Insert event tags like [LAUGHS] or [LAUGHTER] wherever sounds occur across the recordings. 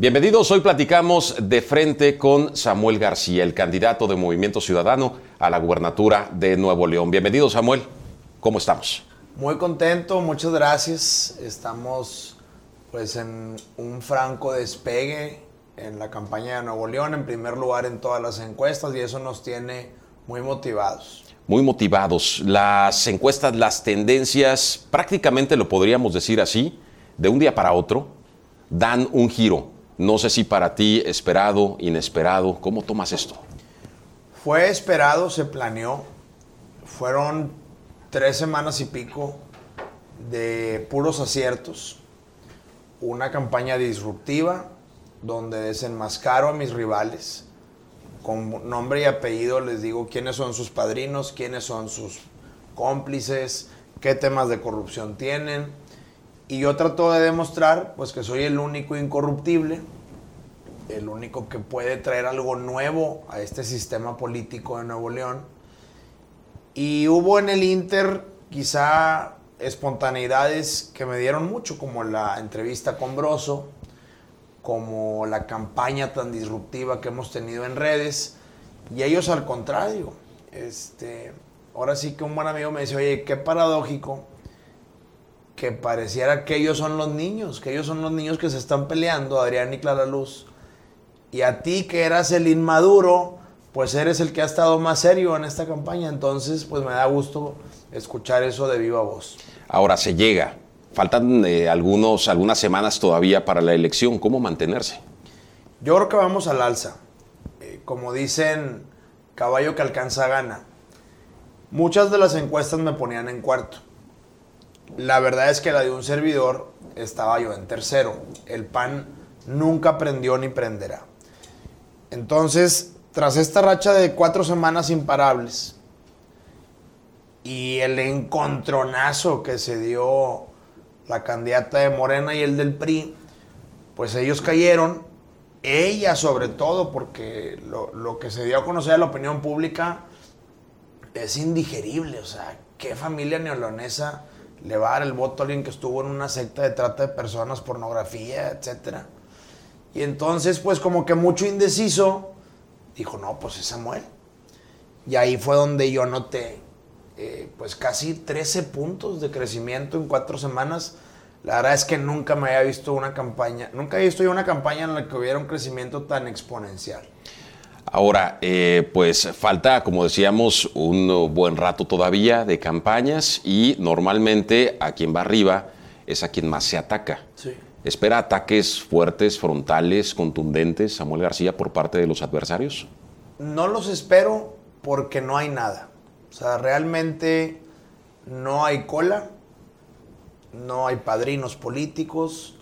Bienvenidos, hoy platicamos de frente con Samuel García, el candidato de Movimiento Ciudadano a la gubernatura de Nuevo León. Bienvenido Samuel, ¿cómo estamos? Muy contento, muchas gracias. Estamos pues en un franco despegue en la campaña de Nuevo León, en primer lugar en todas las encuestas y eso nos tiene muy motivados. Muy motivados. Las encuestas, las tendencias, prácticamente lo podríamos decir así, de un día para otro, dan un giro. No sé si para ti esperado, inesperado, ¿cómo tomas esto? Fue esperado, se planeó. Fueron tres semanas y pico de puros aciertos. Una campaña disruptiva donde desenmascaro a mis rivales. Con nombre y apellido les digo quiénes son sus padrinos, quiénes son sus cómplices, qué temas de corrupción tienen. Y yo trato de demostrar pues que soy el único incorruptible, el único que puede traer algo nuevo a este sistema político de Nuevo León. Y hubo en el Inter quizá espontaneidades que me dieron mucho, como la entrevista con Broso, como la campaña tan disruptiva que hemos tenido en redes, y ellos al contrario. Este, ahora sí que un buen amigo me dice, oye, qué paradójico que pareciera que ellos son los niños, que ellos son los niños que se están peleando, Adrián y Clara Luz, y a ti que eras el inmaduro, pues eres el que ha estado más serio en esta campaña, entonces pues me da gusto escuchar eso de viva voz. Ahora se llega, faltan eh, algunos, algunas semanas todavía para la elección, ¿cómo mantenerse? Yo creo que vamos al alza. Eh, como dicen, caballo que alcanza gana. Muchas de las encuestas me ponían en cuarto. La verdad es que la de un servidor estaba yo en tercero. El PAN nunca prendió ni prenderá. Entonces, tras esta racha de cuatro semanas imparables y el encontronazo que se dio la candidata de Morena y el del PRI, pues ellos cayeron, ella sobre todo, porque lo, que se dio a conocer a la opinión pública es indigerible, o sea, ¿qué familia neolonesa le va a dar el voto a alguien que estuvo en una secta de trata de personas, pornografía, etcétera? Y entonces, pues como que mucho indeciso, dijo, no, pues es Samuel. Y ahí fue donde yo noté, eh, pues casi 13 puntos de crecimiento en cuatro semanas. La verdad es que nunca me había visto una campaña, nunca había visto yo una campaña en la que hubiera un crecimiento tan exponencial. Ahora, eh, pues falta, como decíamos, un buen rato todavía de campañas y normalmente a quien va arriba es a quien más se ataca. Sí. ¿Espera ataques fuertes, frontales, contundentes, Samuel García, por parte de los adversarios? No los espero porque no hay nada. O sea, realmente no hay cola, no hay padrinos políticos,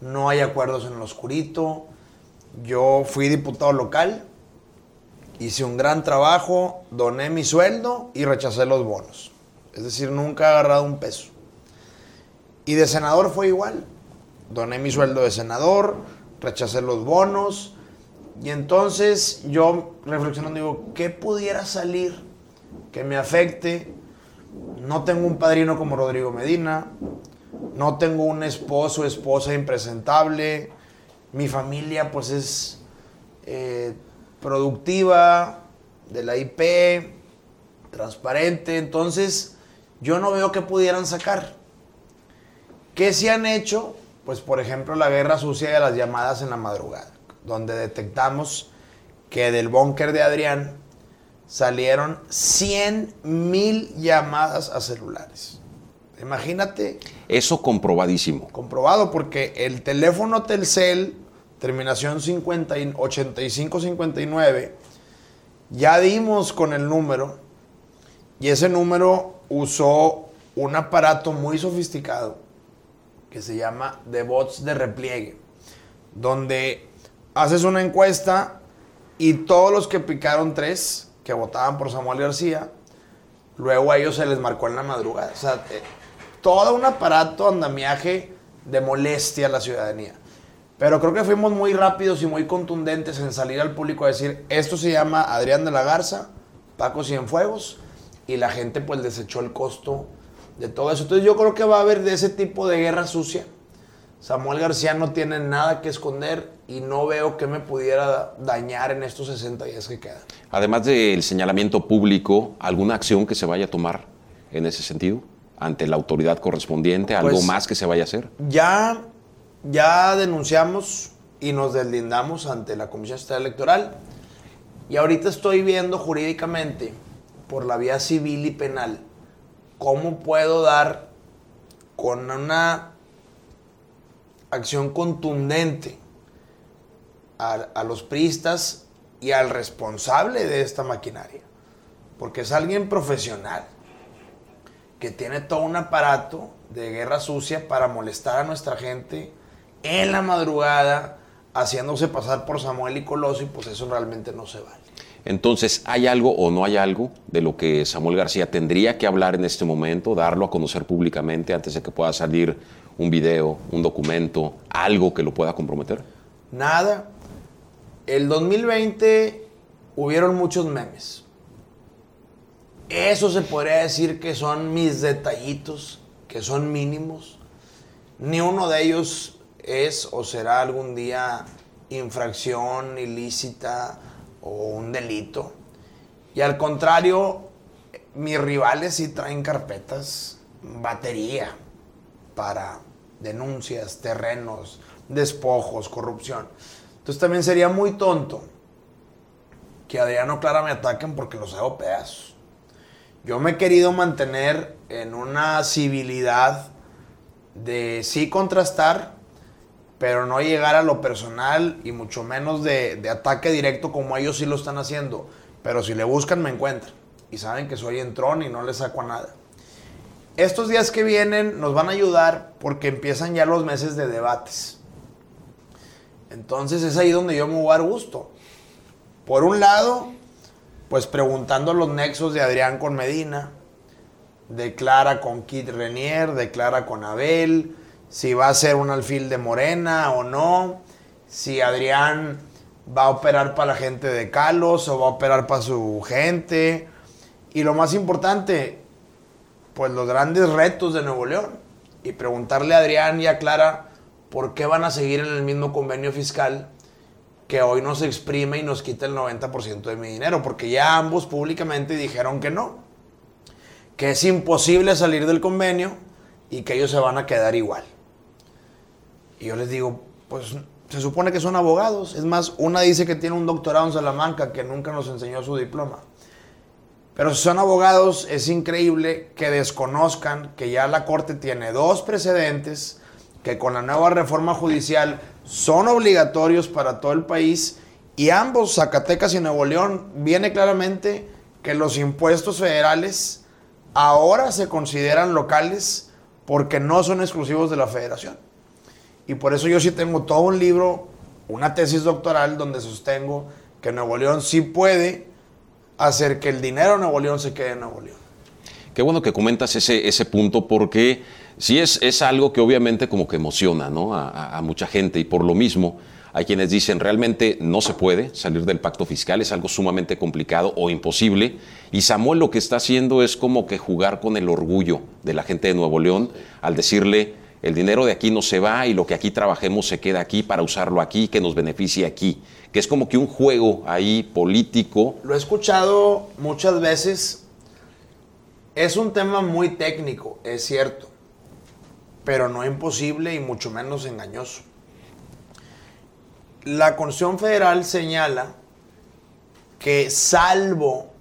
no hay acuerdos en lo oscurito. Yo fui diputado local, hice un gran trabajo, doné mi sueldo y rechacé los bonos. Es decir, nunca he agarrado un peso. Y de senador fue igual doné mi sueldo de senador, rechacé los bonos. Y entonces yo reflexionando digo, ¿qué pudiera salir que me afecte? No tengo un padrino como Rodrigo Medina, no tengo un esposo o esposa impresentable, mi familia pues es eh, productiva, de la IP, transparente, entonces yo no veo que pudieran sacar. ¿Qué se han hecho? Pues por ejemplo la guerra sucia de las llamadas en la madrugada, donde detectamos que del búnker de Adrián salieron 100 mil llamadas a celulares. Imagínate. Eso comprobadísimo. Comprobado porque el teléfono Telcel, terminación 8559, ya dimos con el número y ese número usó un aparato muy sofisticado que se llama de bots de repliegue, donde haces una encuesta y todos los que picaron tres, que votaban por Samuel García, luego a ellos se les marcó en la madrugada. O sea, eh, todo un aparato andamiaje de molestia a la ciudadanía. Pero creo que fuimos muy rápidos y muy contundentes en salir al público a decir, esto se llama Adrián de la Garza, Paco Cienfuegos, y la gente pues desechó el costo de todo eso. Entonces yo creo que va a haber de ese tipo de guerra sucia. Samuel García no tiene nada que esconder y no veo que me pudiera dañar en estos 60 días que quedan. Además del señalamiento público, ¿alguna acción que se vaya a tomar en ese sentido? Ante la autoridad correspondiente, ¿algo Pues, más que se vaya a hacer? Ya, ya denunciamos y nos deslindamos ante la Comisión Estatal Electoral y ahorita estoy viendo jurídicamente por la vía civil y penal cómo puedo dar con una acción contundente a, los priistas y al responsable de esta maquinaria. Porque es alguien profesional que tiene todo un aparato de guerra sucia para molestar a nuestra gente en la madrugada, haciéndose pasar por Samuel y Coloso, y pues eso realmente no se vale. Entonces, ¿hay algo o no hay algo de lo que Samuel García tendría que hablar en este momento, darlo a conocer públicamente antes de que pueda salir un video, un documento, algo que lo pueda comprometer? Nada. El 2020 hubieron muchos memes. Eso se podría decir que son mis detallitos, que son mínimos. Ni uno de ellos es o será algún día infracción ilícita o un delito. Y al contrario, mis rivales sí traen carpetas, batería para denuncias, terrenos, despojos, corrupción. Entonces también sería muy tonto que Adriano Clara me ataquen porque los hago pedazos. Yo me he querido mantener en una civilidad de sí contrastar, pero no llegar a lo personal y mucho menos de, ataque directo como ellos sí lo están haciendo. Pero si le buscan me encuentran y saben que soy entrón y no les saco a nada. Estos días que vienen nos van a ayudar porque empiezan ya los meses de debates. Entonces es ahí donde yo me voy a dar gusto. Por un lado, pues preguntando los nexos de Adrián con Medina, de Clara con Kit Renier, de Clara con Abel, si va a ser un alfil de Morena o no, si Adrián va a operar para la gente de Calos o va a operar para su gente. Y lo más importante, pues los grandes retos de Nuevo León. Y preguntarle a Adrián y a Clara por qué van a seguir en el mismo convenio fiscal que hoy nos exprime y nos quita el 90% de mi dinero, porque ya ambos públicamente dijeron que no, que es imposible salir del convenio y que ellos se van a quedar igual. Y yo les digo, pues se supone que son abogados, es más, una dice que tiene un doctorado en Salamanca que nunca nos enseñó su diploma. Pero si son abogados, es increíble que desconozcan que ya la Corte tiene dos precedentes, que con la nueva reforma judicial son obligatorios para todo el país y ambos, Zacatecas y Nuevo León, viene claramente que los impuestos federales ahora se consideran locales porque no son exclusivos de la federación. Y por eso yo sí tengo todo un libro, una tesis doctoral donde sostengo que Nuevo León sí puede hacer que el dinero de Nuevo León se quede en Nuevo León. Qué bueno que comentas ese, ese punto porque sí es, es algo que obviamente como que emociona ¿no? a, a- a mucha gente y por lo mismo hay quienes dicen realmente no se puede salir del pacto fiscal, es algo sumamente complicado o imposible y Samuel lo que está haciendo es como que jugar con el orgullo de la gente de Nuevo León al decirle el dinero de aquí no se va y lo que aquí trabajemos se queda aquí para usarlo aquí, que nos beneficie aquí, que es como que un juego ahí político Lo he escuchado muchas veces. Es un tema muy técnico, es cierto, pero no imposible y mucho menos engañoso. La Constitución Federal señala que salvo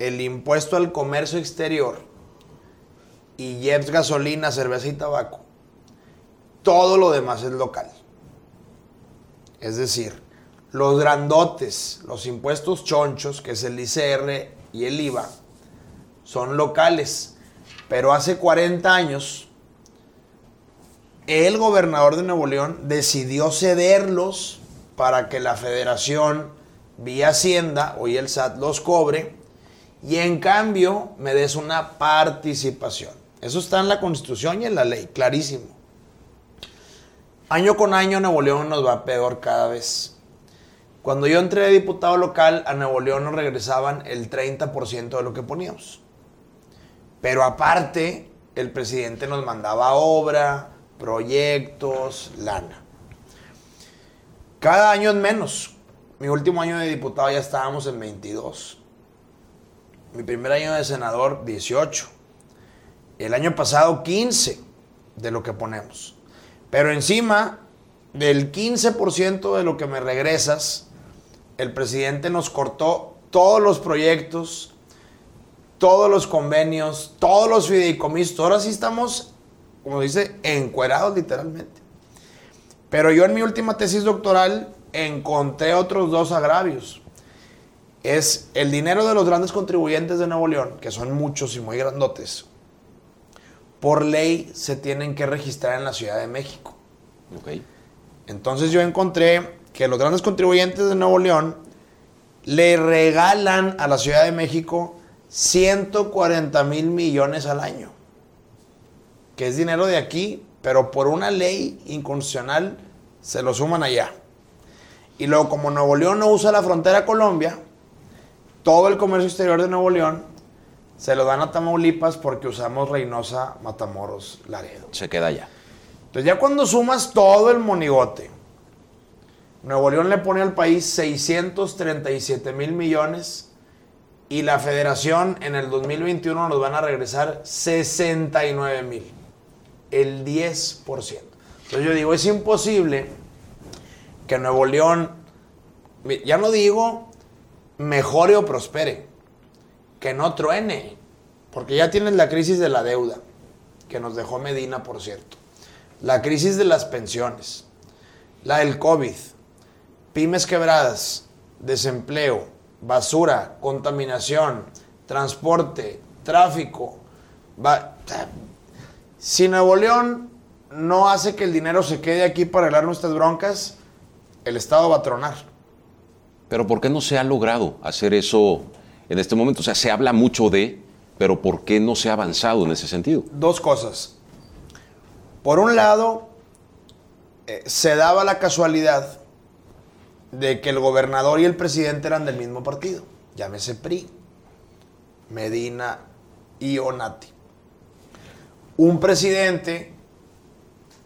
el impuesto al comercio exterior y JEPS, gasolina, cerveza y tabaco, todo lo demás es local. Es decir, los grandotes, los impuestos chonchos, que es el ICR y el IVA, son locales. Pero hace 40 años, el gobernador de Nuevo León decidió cederlos para que la federación, vía Hacienda, hoy el SAT los cobre, y en cambio me des una participación. Eso está en la Constitución y en la ley, clarísimo. Año con año Nuevo León nos va peor cada vez. Cuando yo entré de diputado local, a Nuevo León nos regresaban el 30% de lo que poníamos. Pero aparte, el presidente nos mandaba obra, proyectos, lana. Cada año es menos. Mi último año de diputado ya estábamos en 22. Mi primer año de senador, 18. El año pasado, 15 de lo que ponemos. Pero encima del 15% de lo que me regresas, el presidente nos cortó todos los proyectos, todos los convenios, todos los fideicomisos. Ahora sí estamos, como dice, encuerados literalmente. Pero yo en mi última tesis doctoral encontré otros dos agravios. Es el dinero de los grandes contribuyentes de Nuevo León, que son muchos y muy grandotes. Por ley se tienen que registrar en la Ciudad de México. Entonces yo encontré que los grandes contribuyentes de Nuevo León le regalan a la Ciudad de México 140 mil millones al año, que es dinero de aquí, pero por una ley inconstitucional se lo suman allá. Y luego como Nuevo León no usa la frontera Colombia, todo el comercio exterior de Nuevo León se lo dan a Tamaulipas porque usamos Reynosa, Matamoros, Laredo. Se queda allá. Entonces ya cuando sumas todo el monigote, Nuevo León le pone al país 637 mil millones y la federación en el 2021 nos van a regresar 69 mil, el 10%. Entonces yo digo, es imposible que Nuevo León, ya no digo mejore o prospere, que no truene, porque ya tienes la crisis de la deuda, que nos dejó Medina, por cierto la crisis de las pensiones, la del COVID, pymes quebradas, desempleo, basura, contaminación, transporte, tráfico. si Nuevo León no hace que el dinero se quede aquí para arreglar nuestras broncas, el Estado va a tronar. Pero ¿por qué no se ha logrado hacer eso en este momento? O sea, se habla mucho de, pero ¿por qué no se ha avanzado en ese sentido? Dos cosas. Por un lado, eh, se daba la casualidad de que el gobernador y el presidente eran del mismo partido, llámese PRI, Medina y Onati. Un presidente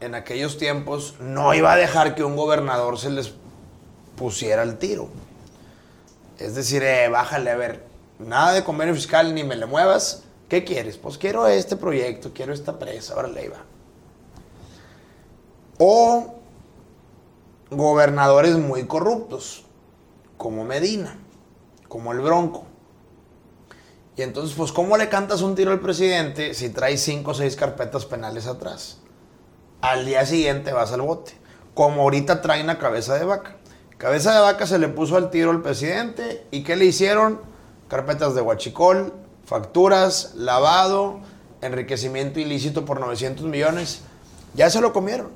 en aquellos tiempos no iba a dejar que un gobernador se les pusiera el tiro. Es decir, eh, bájale, a ver, nada de convenio fiscal ni me le muevas. ¿Qué quieres? Pues quiero este proyecto, quiero esta presa, ahora le va o gobernadores muy corruptos, como Medina, como el Bronco. Y entonces, pues, ¿cómo le cantas un tiro al presidente si trae cinco o seis carpetas penales atrás? Al día siguiente vas al bote. Como ahorita traen a cabeza de vaca. Cabeza de vaca se le puso al tiro al presidente. ¿Y qué le hicieron? Carpetas de huachicol, facturas, lavado, enriquecimiento ilícito por 900 millones. Ya se lo comieron.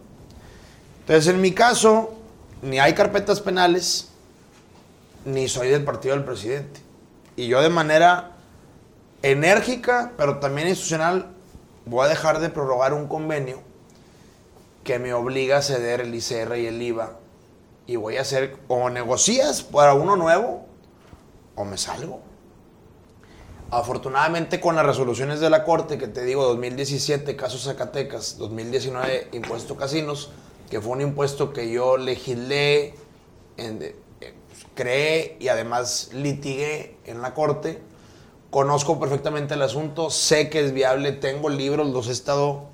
Entonces, en mi caso, ni hay carpetas penales, ni soy del partido del presidente. Y yo de manera enérgica, pero también institucional, voy a dejar de prorrogar un convenio que me obliga a ceder el ICR y el IVA. Y voy a hacer, o negocias para uno nuevo, o me salgo. Afortunadamente con las resoluciones de la Corte, que te digo, 2017, caso Zacatecas, 2019, impuesto casinos, que fue un impuesto que yo legislé, eh, creé y además litigué en la corte. Conozco perfectamente el asunto, sé que es viable, tengo libros, los he estado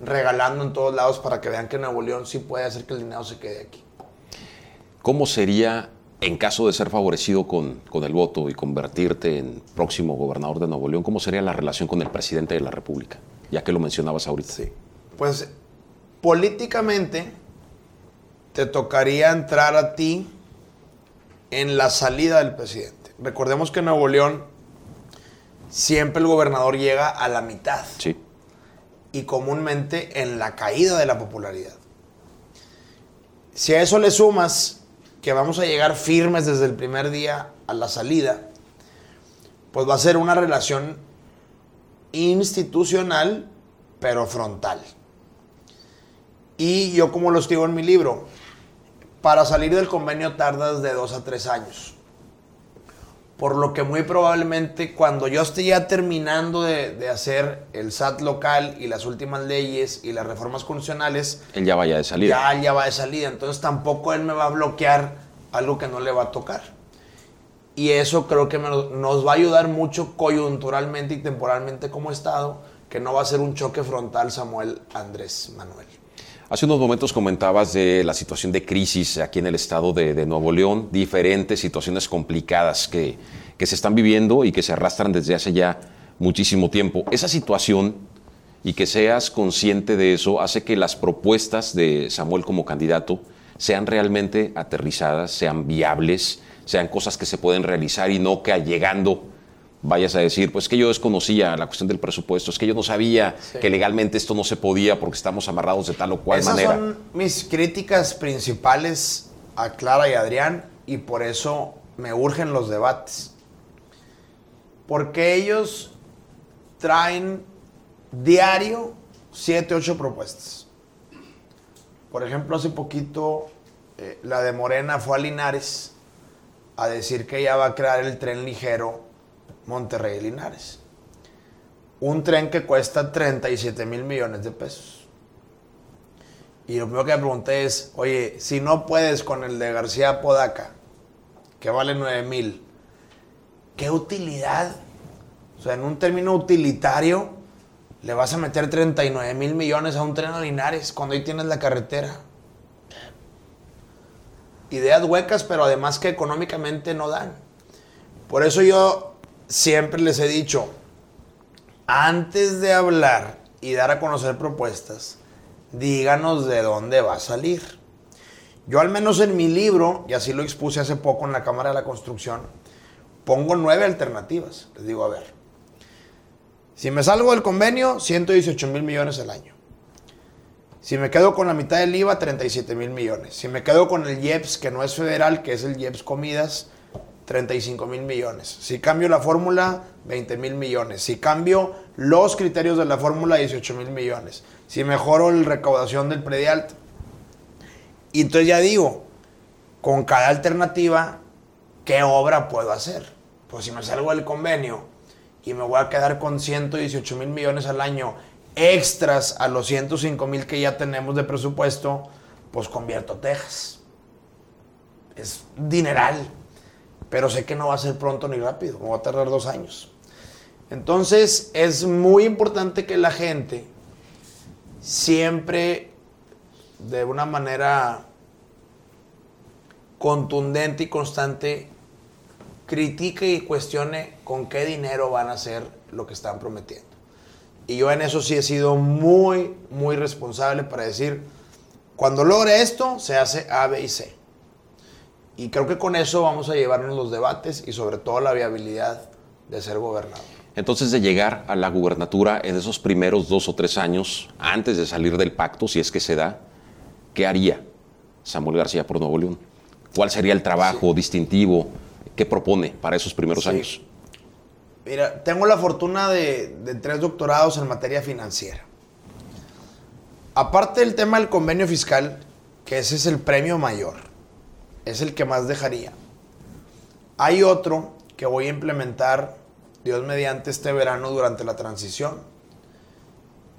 regalando en todos lados para que vean que Nuevo León sí puede hacer que el dinero se quede aquí. ¿Cómo sería, en caso de ser favorecido con, con el voto y convertirte en próximo gobernador de Nuevo León, cómo sería la relación con el presidente de la República? Ya que lo mencionabas ahorita. Sí. Pues políticamente te tocaría entrar a ti en la salida del presidente. Recordemos que en Nuevo León siempre el gobernador llega a la mitad. Sí. Y comúnmente en la caída de la popularidad. Si a eso le sumas que vamos a llegar firmes desde el primer día a la salida, pues va a ser una relación institucional, pero frontal. Y yo como lo escribo en mi libro, para salir del convenio tardas de dos a tres años. Por lo que muy probablemente cuando yo esté ya terminando de, hacer el SAT local y las últimas leyes y las reformas constitucionales, él ya vaya de salida. Ya, ya va de salida, entonces tampoco él me va a bloquear algo que no le va a tocar. Y eso creo que nos va a ayudar mucho coyunturalmente y temporalmente como Estado, que no va a ser un choque frontal Samuel Andrés Manuel. Hace unos momentos comentabas de la situación de crisis aquí en el estado de, Nuevo León, diferentes situaciones complicadas que, que, se están viviendo y que se arrastran desde hace ya muchísimo tiempo. Esa situación y que seas consciente de eso hace que las propuestas de Samuel como candidato sean realmente aterrizadas, sean viables, sean cosas que se pueden realizar y no que llegando vayas a decir, pues que yo desconocía la cuestión del presupuesto, es que yo no sabía que legalmente esto no se podía porque estamos amarrados de tal o cual manera. Esas son mis críticas principales a Clara y Adrián y por eso me urgen los debates. Porque ellos traen diario siete, ocho propuestas. Por ejemplo, hace poquito eh, la de Morena fue a Linares a decir que ella va a crear el tren ligero Monterrey Linares. Un tren que cuesta 37 mil millones de pesos. Y lo primero que me pregunté es, oye, si no puedes con el de García Podaca, que vale 9 mil, ¿qué utilidad? O sea, en un término utilitario, le vas a meter 39 mil millones a un tren a Linares cuando ahí tienes la carretera. Ideas huecas, pero además que económicamente no dan. Por eso yo siempre les he dicho, antes de hablar y dar a conocer propuestas, díganos de dónde va a salir. Yo al menos en mi libro, y así lo expuse hace poco en la Cámara de la Construcción, pongo nueve alternativas. Les digo, a ver, si me salgo del convenio, 118 mil millones al año. Si me quedo con la mitad del IVA, 37 mil millones. Si me quedo con el IEPS, que no es federal, que es el IEPS Comidas, 35 mil millones. Si cambio la fórmula, 20 mil millones. Si cambio los criterios de la fórmula, 18 mil millones. Si mejoro la recaudación del predial. Y entonces ya digo, con cada alternativa, ¿qué obra puedo hacer? Pues si me salgo del convenio y me voy a quedar con 118 mil millones al año extras a los 105 mil que ya tenemos de presupuesto, pues convierto Texas. Es dineral pero sé que no va a ser pronto ni rápido, va a tardar dos años. Entonces es muy importante que la gente siempre de una manera contundente y constante critique y cuestione con qué dinero van a hacer lo que están prometiendo. Y yo en eso sí he sido muy, muy responsable para decir, cuando logre esto, se hace A, B y C. Y creo que con eso vamos a llevarnos los debates y sobre todo la viabilidad de ser gobernador. Entonces, de llegar a la gubernatura en esos primeros dos o tres años, antes de salir del pacto, si es que se da, ¿qué haría Samuel García por Nuevo León? ¿Cuál sería el trabajo distintivo? ¿Qué propone para esos primeros años? Mira, tengo la fortuna de, de tres doctorados en materia financiera. Aparte del tema del convenio fiscal, que ese es el premio mayor es el que más dejaría. Hay otro que voy a implementar, Dios mediante, este verano durante la transición.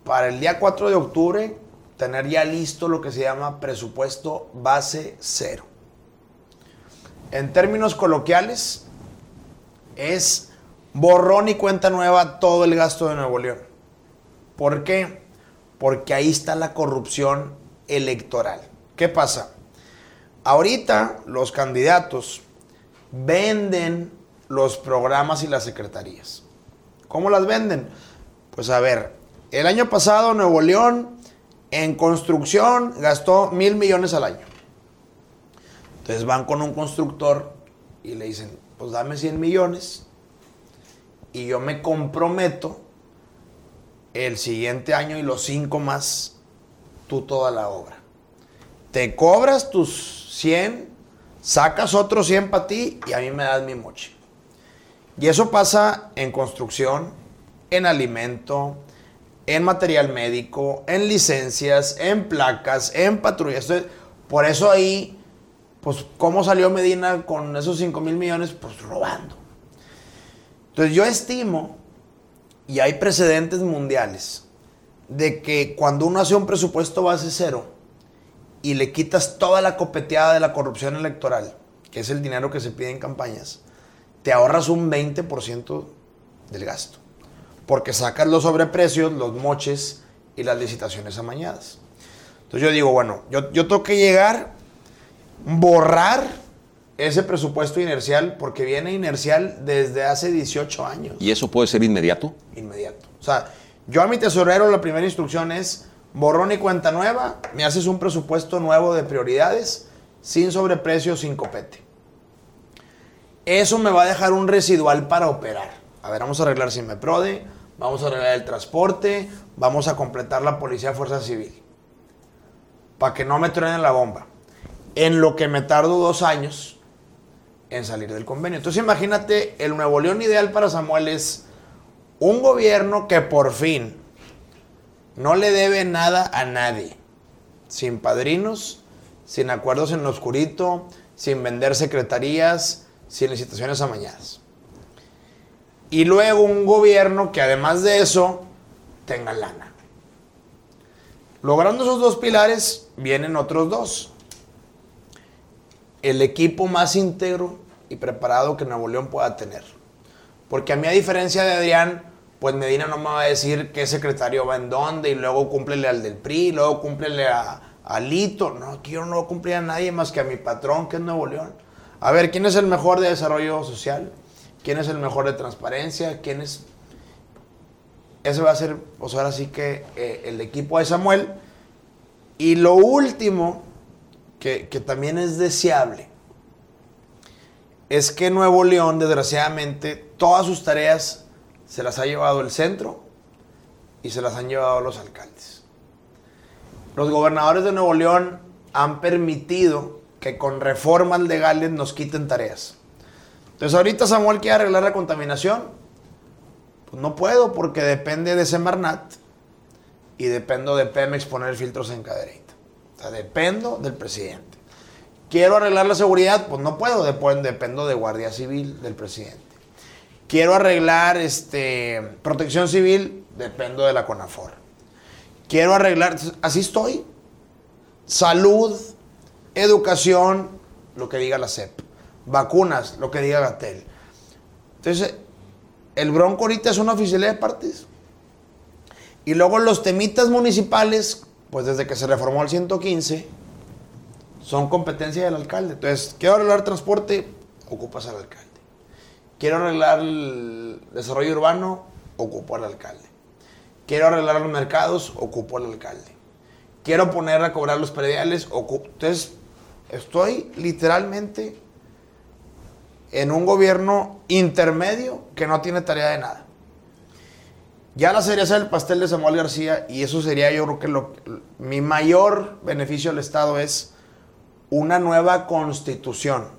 Para el día 4 de octubre, tener ya listo lo que se llama presupuesto base cero. En términos coloquiales, es borrón y cuenta nueva todo el gasto de Nuevo León. ¿Por qué? Porque ahí está la corrupción electoral. ¿Qué pasa? Ahorita los candidatos venden los programas y las secretarías. ¿Cómo las venden? Pues a ver, el año pasado Nuevo León en construcción gastó mil millones al año. Entonces van con un constructor y le dicen, pues dame 100 millones y yo me comprometo el siguiente año y los cinco más, tú toda la obra. Te cobras tus 100, sacas otro 100 para ti y a mí me das mi moche. Y eso pasa en construcción, en alimento, en material médico, en licencias, en placas, en patrullas. por eso ahí, pues, ¿cómo salió Medina con esos 5 mil millones? Pues robando. Entonces yo estimo, y hay precedentes mundiales, de que cuando uno hace un presupuesto base cero y le quitas toda la copeteada de la corrupción electoral, que es el dinero que se pide en campañas, te ahorras un 20% del gasto. Porque sacas los sobreprecios, los moches y las licitaciones amañadas. Entonces yo digo, bueno, yo, yo tengo que llegar, borrar ese presupuesto inercial, porque viene inercial desde hace 18 años. ¿Y eso puede ser inmediato? Inmediato. O sea, yo a mi tesorero la primera instrucción es borrón y cuenta nueva, me haces un presupuesto nuevo de prioridades, sin sobreprecio, sin copete. Eso me va a dejar un residual para operar. A ver, vamos a arreglar Prode, vamos a arreglar el transporte, vamos a completar la Policía Fuerza Civil. Para que no me truenen la bomba. En lo que me tardo dos años en salir del convenio. Entonces imagínate, el Nuevo León ideal para Samuel es un gobierno que por fin no le debe nada a nadie. Sin padrinos, sin acuerdos en lo oscurito, sin vender secretarías, sin licitaciones amañadas. Y luego un gobierno que además de eso tenga lana. Logrando esos dos pilares, vienen otros dos. El equipo más íntegro y preparado que Nuevo León pueda tener. Porque a mí, a diferencia de Adrián, pues Medina no me va a decir qué secretario va en dónde y luego cúmplele al del PRI, luego cúmplele a, Lito. No, aquí yo no cumplir a nadie más que a mi patrón, que es Nuevo León. A ver, ¿quién es el mejor de desarrollo social? ¿Quién es el mejor de transparencia? ¿Quién es...? Ese va a ser, pues ahora sí que eh, el equipo de Samuel. Y lo último, que, que también es deseable, es que Nuevo León, desgraciadamente, todas sus tareas se las ha llevado el centro y se las han llevado los alcaldes. Los gobernadores de Nuevo León han permitido que con reformas legales nos quiten tareas. Entonces ahorita Samuel quiere arreglar la contaminación. Pues no puedo porque depende de Semarnat y dependo de Pemex poner filtros en caderita. O sea, dependo del presidente. Quiero arreglar la seguridad, pues no puedo, dependo de Guardia Civil del presidente. Quiero arreglar este, protección civil, dependo de la CONAFOR. Quiero arreglar, así estoy. Salud, Educación, lo que diga la CEP. Vacunas, lo que diga Gatel. Entonces, el Bronco ahorita es una oficialidad de partes. Y luego los temitas municipales, pues desde que se reformó el 115, son competencia del alcalde. Entonces, quiero arreglar transporte, ocupas al alcalde. Quiero arreglar el desarrollo urbano, ocupo al alcalde. Quiero arreglar los mercados, ocupo al alcalde. Quiero poner a cobrar los prediales, ocupo. Entonces, Estoy literalmente en un gobierno intermedio que no tiene tarea de nada. Ya la cereza del pastel de Samuel García, y eso sería yo creo que lo, mi mayor beneficio al Estado es una nueva constitución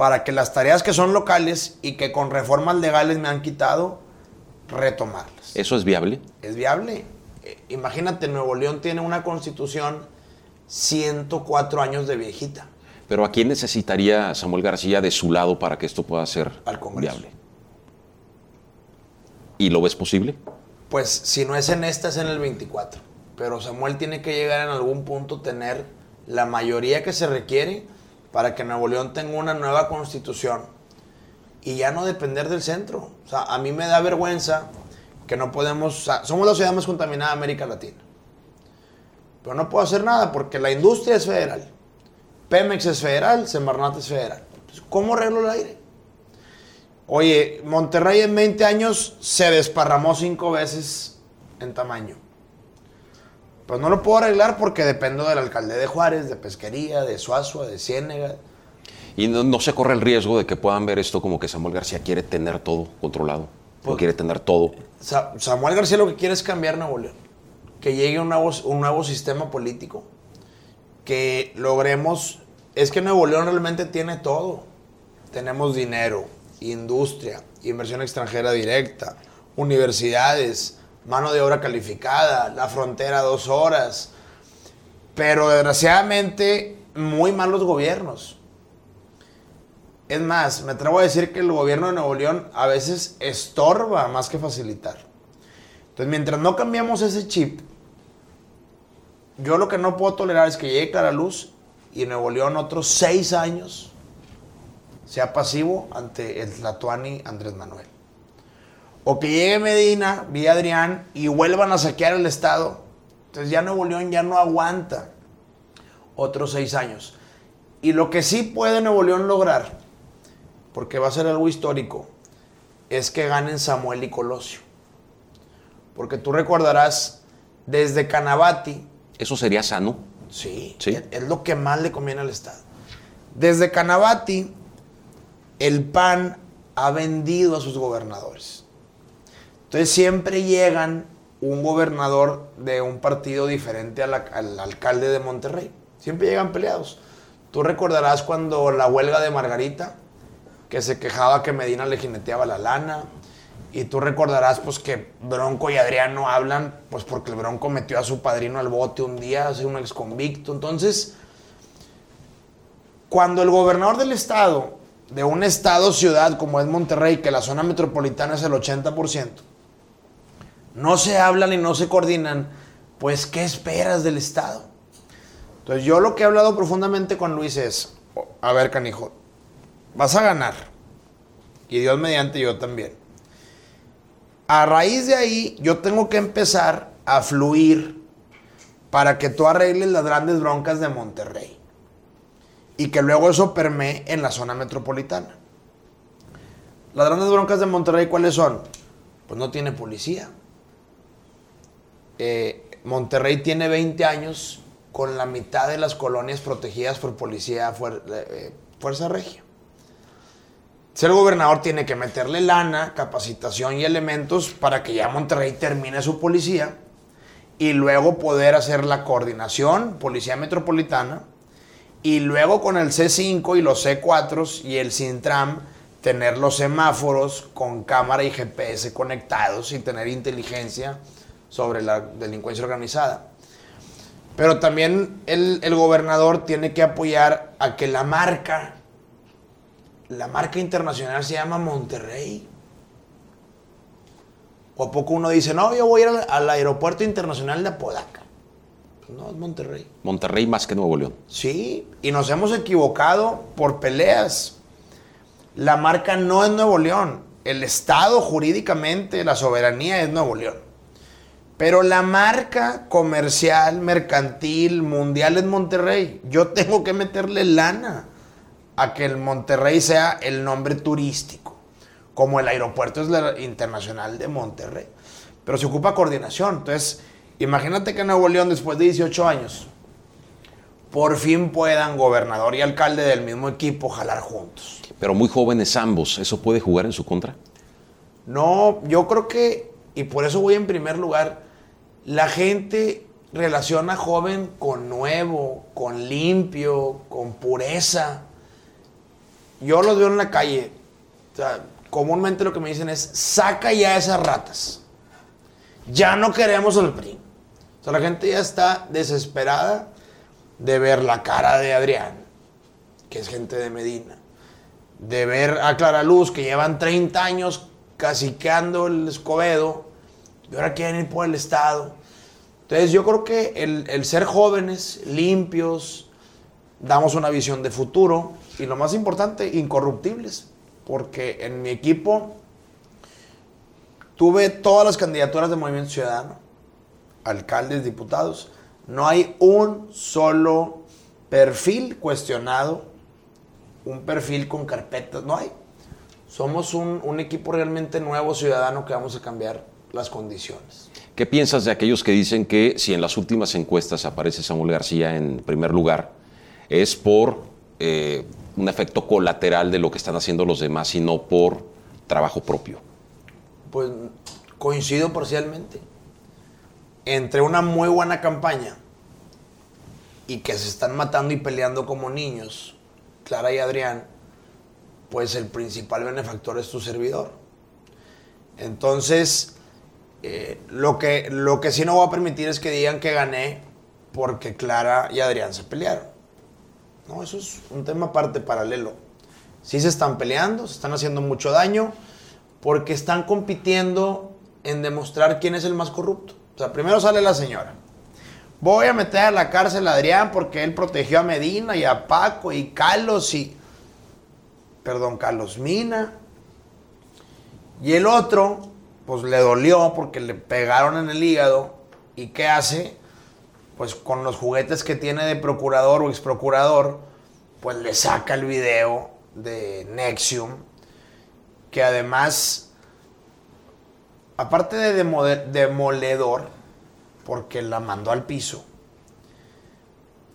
para que las tareas que son locales y que con reformas legales me han quitado, retomarlas. ¿Eso es viable? Es viable. Eh, imagínate, Nuevo León tiene una constitución 104 años de viejita. Pero ¿a quién necesitaría Samuel García de su lado para que esto pueda ser Al viable? ¿Y lo ves posible? Pues si no es en esta, es en el 24. Pero Samuel tiene que llegar en algún punto tener la mayoría que se requiere para que Nuevo León tenga una nueva constitución y ya no depender del centro. O sea, a mí me da vergüenza que no podemos, somos la ciudad más contaminada de América Latina. Pero no puedo hacer nada porque la industria es federal. Pemex es federal, Semarnat es federal. ¿Cómo arreglo el aire? Oye, Monterrey en 20 años se desparramó cinco veces en tamaño. Pues no lo puedo arreglar porque dependo del alcalde de Juárez, de Pesquería, de Suazua, de Ciénega. ¿Y no, se corre el riesgo de que puedan ver esto como que Samuel García quiere tener todo controlado? ¿O pues quiere tener todo? Samuel García lo que quiere es cambiar Nuevo León que llegue un nuevo, un nuevo sistema político, que logremos, es que Nuevo León realmente tiene todo. Tenemos dinero, industria, inversión extranjera directa, universidades, mano de obra calificada, la frontera dos horas, pero desgraciadamente muy malos gobiernos. Es más, me atrevo a decir que el gobierno de Nuevo León a veces estorba más que facilitar. Entonces, mientras no cambiamos ese chip, yo lo que no puedo tolerar es que llegue Clara Luz y Nuevo León otros seis años sea pasivo ante el Tlatuani Andrés Manuel. O que llegue Medina, vía Adrián, y vuelvan a saquear el Estado. Entonces ya Nuevo León ya no aguanta otros seis años. Y lo que sí puede Nuevo León lograr, porque va a ser algo histórico, es que ganen Samuel y Colosio. Porque tú recordarás, desde Canabati, ¿Eso sería sano? Sí, Sí. Es, es lo que más le conviene al Estado. Desde Canabati, el PAN ha vendido a sus gobernadores. Entonces siempre llegan un gobernador de un partido diferente la- al alcalde de Monterrey. Siempre llegan peleados. Tú recordarás cuando la huelga de Margarita, que se quejaba que Medina le jineteaba la lana. Y tú recordarás pues que Bronco y Adrián no hablan, pues porque el Bronco metió a su padrino al bote un día, hace un ex convicto. Entonces, cuando el gobernador del estado, de un estado ciudad como es Monterrey, que la zona metropolitana es el 80%, no se hablan y no se coordinan, pues ¿qué esperas del estado? Entonces yo lo que he hablado profundamente con Luis es, a ver canijo, vas a ganar, y Dios mediante yo también. A raíz de ahí, yo tengo que empezar a fluir para que tú arregles las grandes broncas de Monterrey. Y que luego eso permee en la zona metropolitana. Las grandes broncas de Monterrey, ¿cuáles son? Pues no tiene policía. Eh, Monterrey tiene 20 años con la mitad de las colonias protegidas por policía fuer- eh, Fuerza Regia. Ser gobernador tiene que meterle lana, capacitación y elementos para que ya Monterrey termine su policía y luego poder hacer la coordinación, policía metropolitana, y luego con el C5 y los C4 y el Sintram tener los semáforos con cámara y GPS conectados y tener inteligencia sobre la delincuencia organizada. Pero también el, el gobernador tiene que apoyar a que la marca la marca internacional se llama Monterrey. O a poco uno dice, no, yo voy a ir al, al aeropuerto internacional de Apodaca. Pues no, es Monterrey. Monterrey más que Nuevo León. Sí, y nos hemos equivocado por peleas. La marca no es Nuevo León. El Estado jurídicamente, la soberanía es Nuevo León. Pero la marca comercial, mercantil, mundial es Monterrey. Yo tengo que meterle lana a que el Monterrey sea el nombre turístico, como el aeropuerto es la internacional de Monterrey. Pero se ocupa coordinación. Entonces, imagínate que Nuevo León, después de 18 años, por fin puedan gobernador y alcalde del mismo equipo jalar juntos. Pero muy jóvenes ambos, ¿eso puede jugar en su contra? No, yo creo que, y por eso voy en primer lugar, la gente relaciona joven con nuevo, con limpio, con pureza. Yo los veo en la calle. Comúnmente lo que me dicen es, saca ya esas ratas. Ya no queremos el PRI. O sea, la gente ya está desesperada de ver la cara de Adrián, que es gente de Medina. De ver a Clara Luz, que llevan 30 años caciqueando el Escobedo, y ahora quieren ir por el Estado. Entonces yo creo que el, ser jóvenes, limpios, damos una visión de futuro y lo más importante, incorruptibles. Porque en mi equipo tuve todas las candidaturas de Movimiento Ciudadano, alcaldes, diputados. No hay un solo perfil cuestionado, un perfil con carpetas, no hay. Somos un equipo realmente nuevo, ciudadano, que vamos a cambiar las condiciones. ¿Qué piensas de aquellos que dicen que si en las últimas encuestas aparece Samuel García en primer lugar, es por eh, un efecto colateral de lo que están haciendo los demás y no por trabajo propio? Pues coincido parcialmente. Entre una muy buena campaña y que se están matando y peleando como niños, Clara y Adrián, pues el principal benefactor es tu servidor. Entonces, eh, lo, que, lo que sí no voy a permitir es que digan que gané porque Clara y Adrián se pelearon. No, eso es un tema aparte paralelo. sí se están peleando, se están haciendo mucho daño, porque están compitiendo en demostrar quién es el más corrupto. O sea, primero sale la señora. Voy a meter a la cárcel a Adrián porque él protegió a Medina y a Paco y Carlos y... Perdón, Carlos Mina. Y el otro, pues le dolió porque le pegaron en el hígado. ¿Y qué hace? Pues con los juguetes que tiene de procurador o ex procurador, pues le saca el video de Nexium, que además, aparte de demoledor, porque la mandó al piso,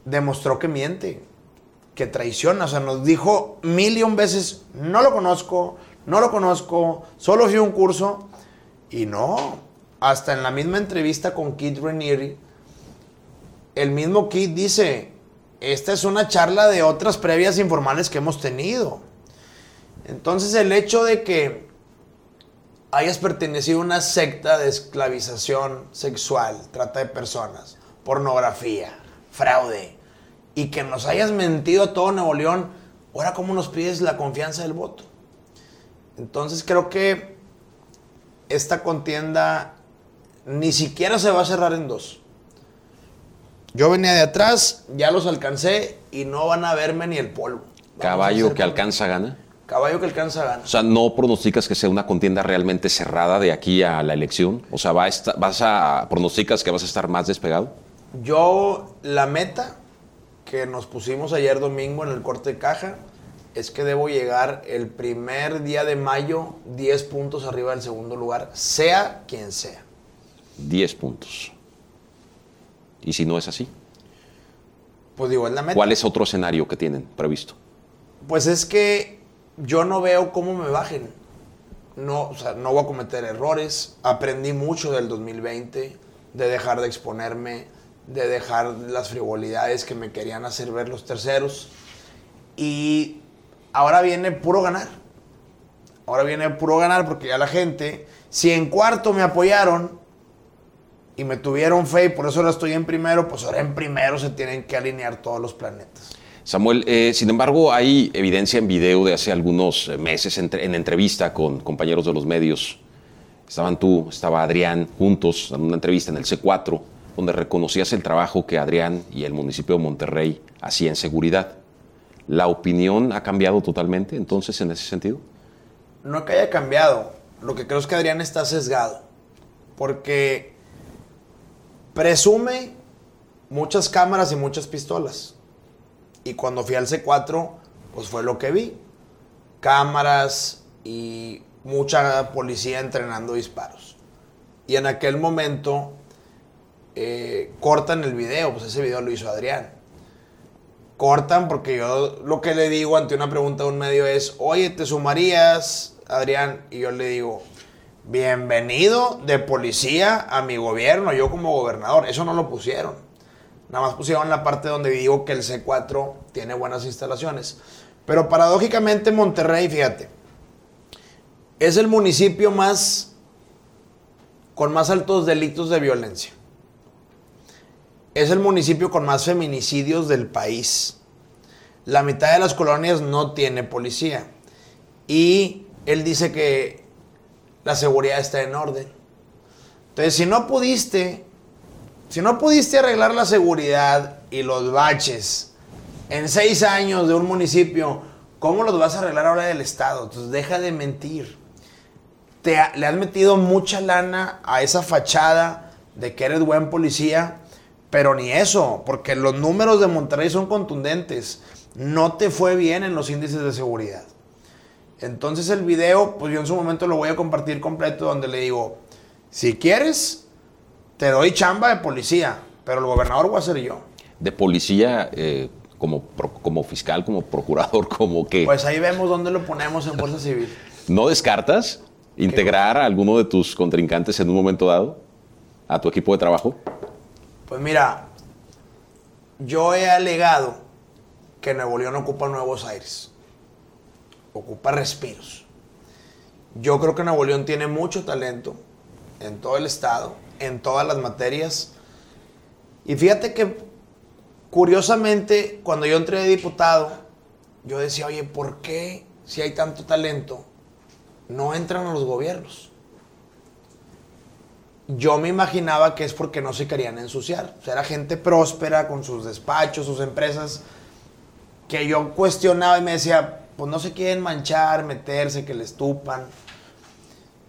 demostró que miente, que traiciona, o sea, nos dijo mil y un veces, no lo conozco, no lo conozco, solo fui un curso, y no, hasta en la misma entrevista con Kid Raniere, el mismo Kid dice, esta es una charla de otras previas informales que hemos tenido. Entonces el hecho de que hayas pertenecido a una secta de esclavización sexual, trata de personas, pornografía, fraude, y que nos hayas mentido a todo Nuevo León, ahora cómo nos pides la confianza del voto. Entonces creo que esta contienda ni siquiera se va a cerrar en dos. Yo venía de atrás, ya los alcancé y no van a verme ni el polvo. Caballo que alcanza gana. Caballo que alcanza gana. O sea, ¿no pronosticas que sea una contienda realmente cerrada de aquí a la elección? O sea, ¿vas a pronosticas que vas a estar más despegado? Yo, la meta que nos pusimos ayer domingo en el corte de caja es que debo llegar el primer día de mayo 10 puntos arriba del segundo lugar, sea quien sea. 10 puntos. ¿Y si no es así? Pues digo, es la meta. ¿Cuál es otro escenario que tienen previsto? Pues es que yo no veo cómo me bajen. No, o sea, no voy a cometer errores. Aprendí mucho del 2020, de dejar de exponerme, de dejar las frivolidades que me querían hacer ver los terceros. Y ahora viene puro ganar. Ahora viene puro ganar porque ya la gente, si en cuarto me apoyaron, y me tuvieron fe y por eso ahora estoy en primero, pues ahora en primero se tienen que alinear todos los planetas. Samuel, eh, sin embargo, hay evidencia en video de hace algunos meses en, entrevista con compañeros de los medios. Estaban tú, estaba Adrián juntos en una entrevista en el C4, donde reconocías el trabajo que Adrián y el municipio de Monterrey hacían en seguridad. ¿La opinión ha cambiado totalmente entonces en ese sentido? No que haya cambiado. Lo que creo es que Adrián está sesgado. Porque Presume muchas cámaras y muchas pistolas. Y cuando fui al C4, pues fue lo que vi. Cámaras y mucha policía entrenando disparos. Y en aquel momento eh, cortan el video, pues ese video lo hizo Adrián. Cortan porque yo lo que le digo ante una pregunta de un medio es, oye, ¿te sumarías, Adrián? Y yo le digo, bienvenido de policía a mi gobierno, yo como gobernador. Eso no lo pusieron. Nada más pusieron la parte donde digo que el C4 tiene buenas instalaciones. Pero paradójicamente Monterrey, fíjate, es el municipio más con más altos delitos de violencia. Es el municipio con más feminicidios del país. La mitad de las colonias no tiene policía. Y él dice que la seguridad está en orden. Entonces, si no pudiste, si no pudiste arreglar la seguridad y los baches en seis años de un municipio, ¿cómo los vas a arreglar ahora del Estado? Entonces, deja de mentir. Te, le has metido mucha lana a esa fachada de que eres buen policía, pero ni eso, porque los números de Monterrey son contundentes. No te fue bien en los índices de seguridad. Entonces el video, pues yo en su momento lo voy a compartir completo donde le digo, si quieres, te doy chamba de policía, pero el gobernador voy a ser yo. De policía, eh, como, como fiscal, como procurador, [LAUGHS] como que... Pues ahí vemos dónde lo ponemos en Fuerza Civil. ¿No descartas integrar a alguno de tus contrincantes en un momento dado a tu equipo de trabajo? Pues mira, yo he alegado que Nuevo León ocupa Nuevos Aires ocupa respiros. Yo creo que Nuevo León tiene mucho talento en todo el estado, en todas las materias. Y fíjate que, curiosamente, cuando yo entré de diputado, yo decía, oye, ¿por qué si hay tanto talento, no entran a los gobiernos? Yo me imaginaba que es porque no se querían ensuciar. O sea, era gente próspera con sus despachos, sus empresas, que yo cuestionaba y me decía, pues no se quieren manchar, meterse, que les tupan.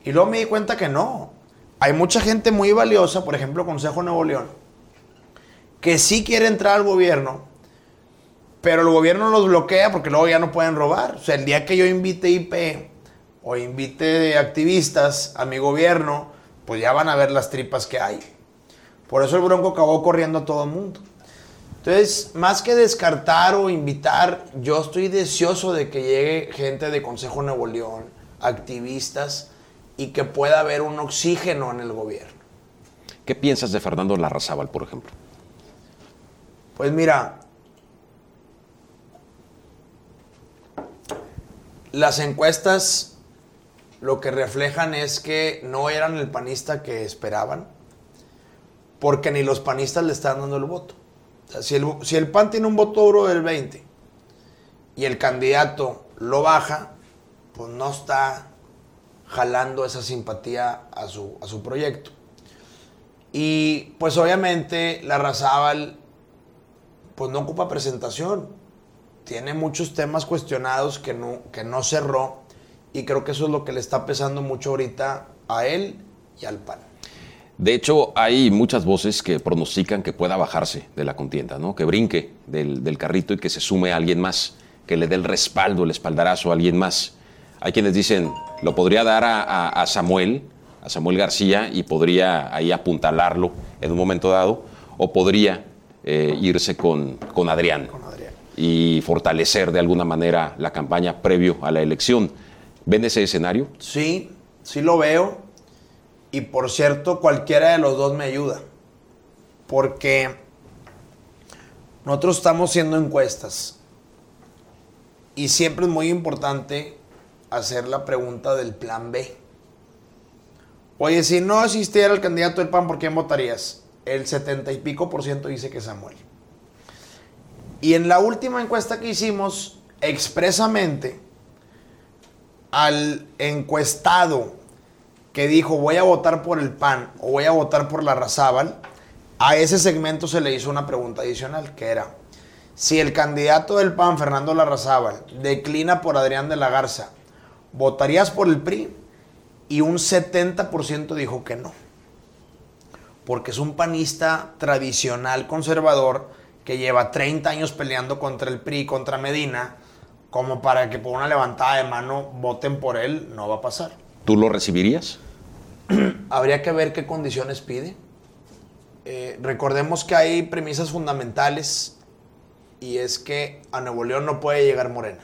Y luego me di cuenta que no. Hay mucha gente muy valiosa, por ejemplo, Consejo Nuevo León, que sí quiere entrar al gobierno, pero el gobierno los bloquea porque luego ya no pueden robar. O sea, el día que yo invite IP o invite activistas a mi gobierno, pues ya van a ver las tripas que hay. Por eso el Bronco acabó corriendo a todo el mundo. Entonces, más que descartar o invitar, yo estoy deseoso de que llegue gente de Consejo Nuevo León, activistas, y que pueda haber un oxígeno en el gobierno. ¿Qué piensas de Fernando Larrazábal, por ejemplo? Pues mira, las encuestas lo que reflejan es que no eran el panista que esperaban, porque ni los panistas le están dando el voto. si, el, PAN tiene un voto duro del 20 y el candidato lo baja, pues no está jalando esa simpatía a su, a su proyecto. Y pues obviamente la Razábal pues no ocupa presentación. Tiene muchos temas cuestionados que no, que no cerró y creo que eso es lo que le está pesando mucho ahorita a él y al PAN. De hecho, hay muchas voces que pronostican que pueda bajarse de la contienda, ¿no? que brinque del, del carrito y que se sume a alguien más, que le dé el respaldo, el espaldarazo a alguien más. Hay quienes dicen, lo podría dar a, Samuel, a Samuel García, y podría ahí apuntalarlo en un momento dado, o podría eh, irse con, con, Adrián y fortalecer de alguna manera la campaña previo a la elección. ¿Ven ese escenario? Sí, sí lo veo. Y por cierto, cualquiera de los dos me ayuda. Porque nosotros estamos haciendo encuestas. Y siempre es muy importante hacer la pregunta del plan B. Oye, si no asistiera el candidato del PAN, ¿por quién votarías? El 70 y pico por ciento dice que Samuel. Y en la última encuesta que hicimos, expresamente, al encuestado que dijo voy a votar por el PAN o voy a votar por la Razábal, a ese segmento se le hizo una pregunta adicional, que era, si el candidato del PAN, Fernando Larrazábal, declina por Adrián de la Garza ¿votarías por el PRI? Y un 70% dijo que no. Porque es un panista tradicional conservador que lleva 30 años peleando contra el PRI, contra Medina, como para que por una levantada de mano voten por él, no va a pasar. ¿Tú lo recibirías? [CLEARS THROAT] Habría que ver qué condiciones pide. Eh, recordemos que hay premisas fundamentales y es que a Nuevo León no puede llegar Morena.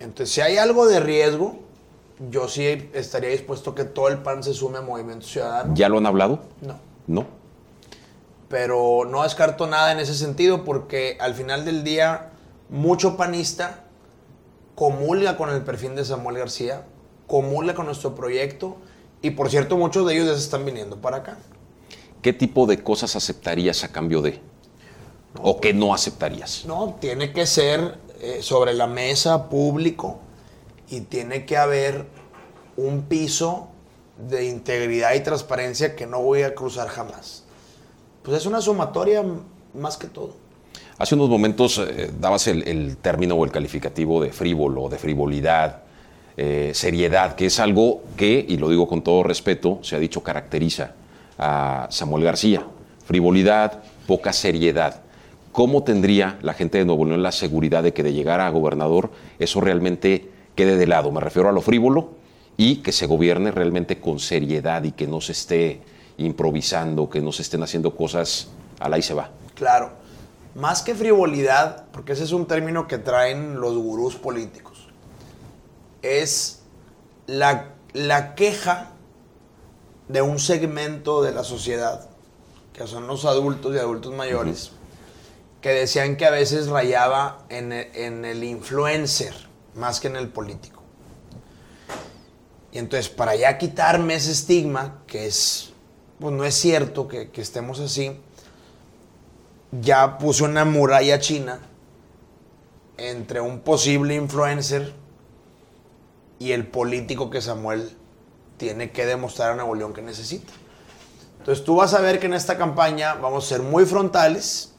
Entonces, si hay algo de riesgo, yo sí estaría dispuesto que todo el PAN se sume a Movimiento Ciudadano. ¿Ya lo han hablado? No. No. Pero no descarto nada en ese sentido porque al final del día, mucho panista comulga con el perfil de Samuel García, comulga con nuestro proyecto y por cierto, muchos de ellos ya se están viniendo para acá. ¿Qué tipo de cosas aceptarías a cambio de? ¿O qué no aceptarías? No, tiene que ser eh, sobre la mesa público y tiene que haber un piso de integridad y transparencia que no voy a cruzar jamás. Pues es una sumatoria más que todo. Hace unos momentos eh, dabas el, término o el calificativo de frívolo, de frivolidad, eh, seriedad, que es algo que, y lo digo con todo respeto, se ha dicho caracteriza a Samuel García. Frivolidad, poca seriedad. ¿cómo tendría la gente de Nuevo León la seguridad de que de llegar a gobernador eso realmente quede de lado? Me refiero a lo frívolo y que se gobierne realmente con seriedad y que no se esté improvisando, que no se estén haciendo cosas a la y se va. Claro, más que frivolidad, porque ese es un término que traen los gurús políticos, es la, la queja de un segmento de la sociedad, que son los adultos y adultos mayores, que decían que a veces rayaba en el, influencer más que en el político. Y entonces, para ya quitarme ese estigma, que es, pues no es cierto que, que estemos así, ya puse una muralla china entre un posible influencer y el político que Samuel tiene que demostrar a Nuevo León que necesita. Entonces tú vas a ver que en esta campaña vamos a ser muy frontales,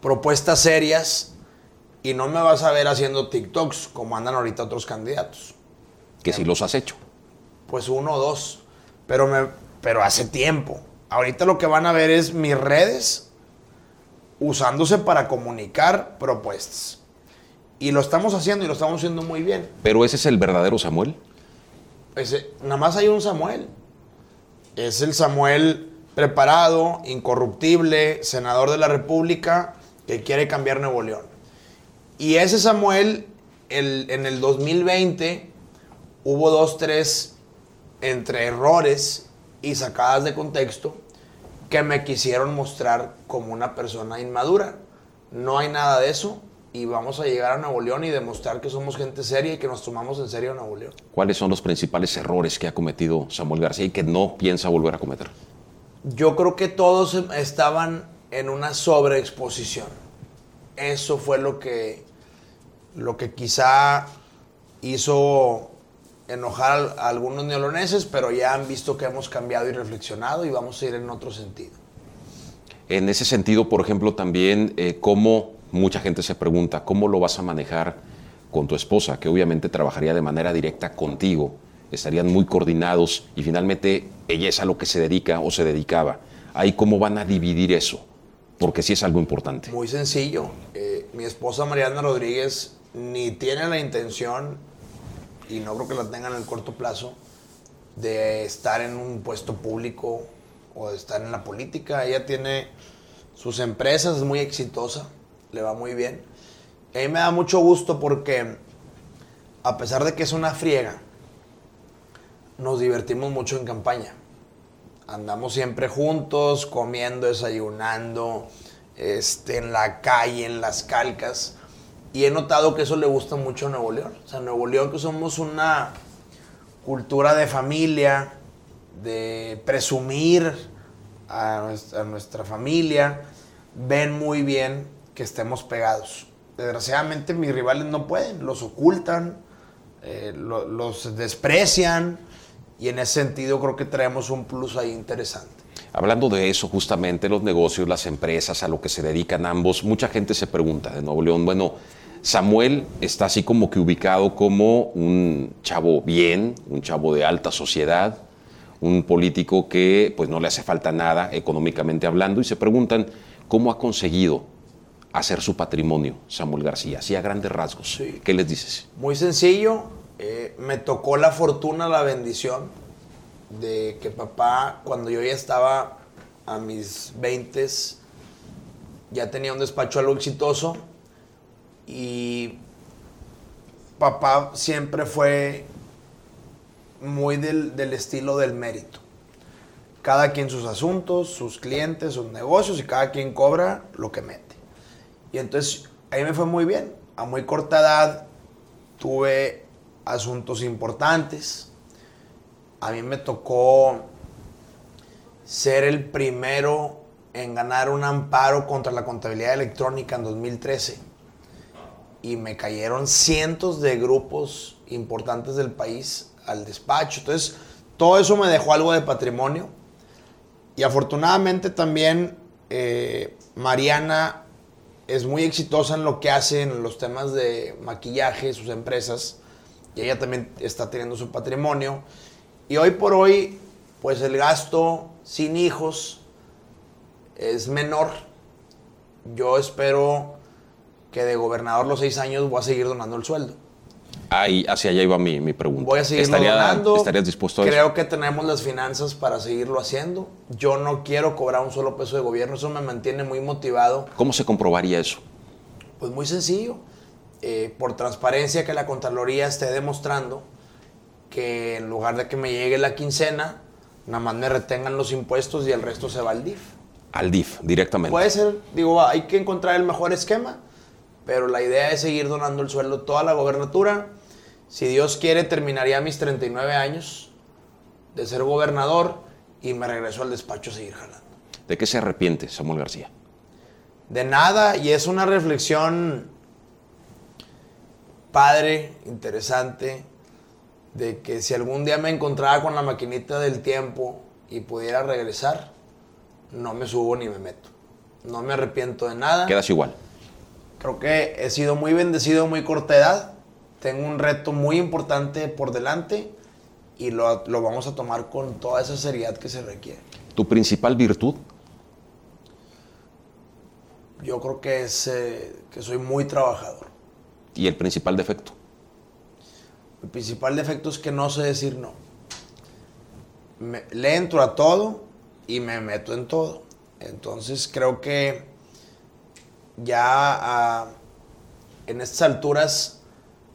propuestas serias y no me vas a ver haciendo TikToks como andan ahorita otros candidatos. Que si los has hecho. Pues uno o dos, pero, me, pero hace tiempo. Ahorita lo que van a ver es mis redes usándose para comunicar propuestas. Y lo estamos haciendo y lo estamos haciendo muy bien. Pero ese es el verdadero Samuel. Ese, nada más hay un Samuel. Es el Samuel preparado, incorruptible, senador de la República, que quiere cambiar Nuevo León. Y ese Samuel, en el 2020, hubo dos, tres, entre errores y sacadas de contexto, que me quisieron mostrar como una persona inmadura. No hay nada de eso y vamos a llegar a Nuevo León y demostrar que somos gente seria y que nos tomamos en serio a Nuevo León. ¿Cuáles son los principales errores que ha cometido Samuel García y que no piensa volver a cometer? Yo creo que todos estaban en una sobreexposición. Eso fue lo que, lo que quizá hizo enojar a algunos neoloneses, pero ya han visto que hemos cambiado y reflexionado y vamos a ir en otro sentido. En ese sentido, por ejemplo, también eh, cómo mucha gente se pregunta, ¿cómo lo vas a manejar con tu esposa, que obviamente trabajaría de manera directa contigo? Estarían muy coordinados y finalmente ella es a lo que se dedica o se dedicaba. Ahí cómo van a dividir eso, porque sí es algo importante. Muy sencillo. Eh, mi esposa Mariana Rodríguez ni tiene la intención y no creo que la tengan en el corto plazo, de estar en un puesto público o de estar en la política. Ella tiene sus empresas, es muy exitosa, le va muy bien. a mí me da mucho gusto porque, a pesar de que es una friega, nos divertimos mucho en campaña. Andamos siempre juntos, comiendo, desayunando, este, en la calle, en las calcas. Y he notado que eso le gusta mucho a Nuevo León. O sea, Nuevo León que somos una cultura de familia, de presumir a nuestra, familia, ven muy bien que estemos pegados. Desgraciadamente mis rivales no pueden, los ocultan, eh, los desprecian y en ese sentido creo que traemos un plus ahí interesante. Hablando de eso, justamente los negocios, las empresas, a lo que se dedican ambos, mucha gente se pregunta de Nuevo León, bueno, Samuel está así como que ubicado como un chavo bien, un chavo de alta sociedad, un político que pues no le hace falta nada económicamente hablando y se preguntan cómo ha conseguido hacer su patrimonio Samuel García, así a grandes rasgos. ¿Qué les dices? Muy sencillo, eh, me tocó la fortuna, la bendición de que papá, cuando yo ya estaba a mis 20, ya tenía un despacho algo exitoso y papá siempre fue muy del, estilo del mérito. Cada quien sus asuntos, sus clientes, sus negocios y cada quien cobra lo que mete. Y entonces ahí me fue muy bien. A muy corta edad tuve asuntos importantes. A mí me tocó ser el primero en ganar un amparo contra la contabilidad electrónica en 2013 y me cayeron cientos de grupos importantes del país al despacho. Entonces, todo eso me dejó algo de patrimonio. Y afortunadamente también eh, Mariana es muy exitosa en lo que hace en los temas de maquillaje, sus empresas. Y ella también está teniendo su patrimonio. Y hoy por hoy, pues el gasto sin hijos es menor. Yo espero que de gobernador los seis años voy a seguir donando el sueldo. Ahí, hacia allá iba mi, mi pregunta. Voy a seguir donando. ¿Estarías dispuesto a Creo que tenemos las finanzas para seguirlo haciendo. Yo no quiero cobrar un solo peso de gobierno. Eso me mantiene muy motivado. ¿Cómo se comprobaría eso? Pues muy sencillo. Eh, por transparencia que la Contraloría esté demostrando que en lugar de que me llegue la quincena, nada más me retengan los impuestos y el resto se va al DIF. Al DIF, directamente. Puede ser, digo, hay que encontrar el mejor esquema pero la idea es seguir donando el sueldo toda la gobernatura. Si Dios quiere, terminaría mis 39 años de ser gobernador y me regreso al despacho a seguir jalando. ¿De qué se arrepiente Samuel García? De nada, y es una reflexión padre, interesante, de que si algún día me encontraba con la maquinita del tiempo y pudiera regresar, no me subo ni me meto. No me arrepiento de nada. Quedas igual. Creo que he sido muy bendecido, muy corta edad. Tengo un reto muy importante por delante y lo, lo vamos a tomar con toda esa seriedad que se requiere. ¿Tu principal virtud? Yo creo que es eh, que soy muy trabajador. ¿Y el principal defecto? Mi principal defecto es que no sé decir no. Me- le entro a todo y me meto en todo. Entonces creo que ya en estas alturas,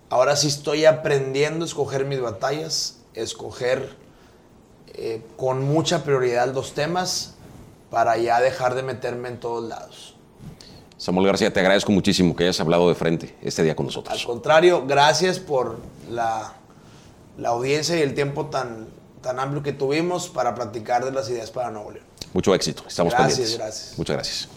ahora sí estoy aprendiendo a escoger mis batallas, escoger eh, con mucha prioridad los temas para ya dejar de meterme en todos lados. Samuel García, te agradezco muchísimo que hayas hablado de frente este día con Al nosotros. contrario, gracias por la, la audiencia y el tiempo tan, tan amplio que tuvimos para platicar de las ideas para Nuevo León. Mucho éxito. Estamos Gracias, pendientes. gracias. Muchas gracias.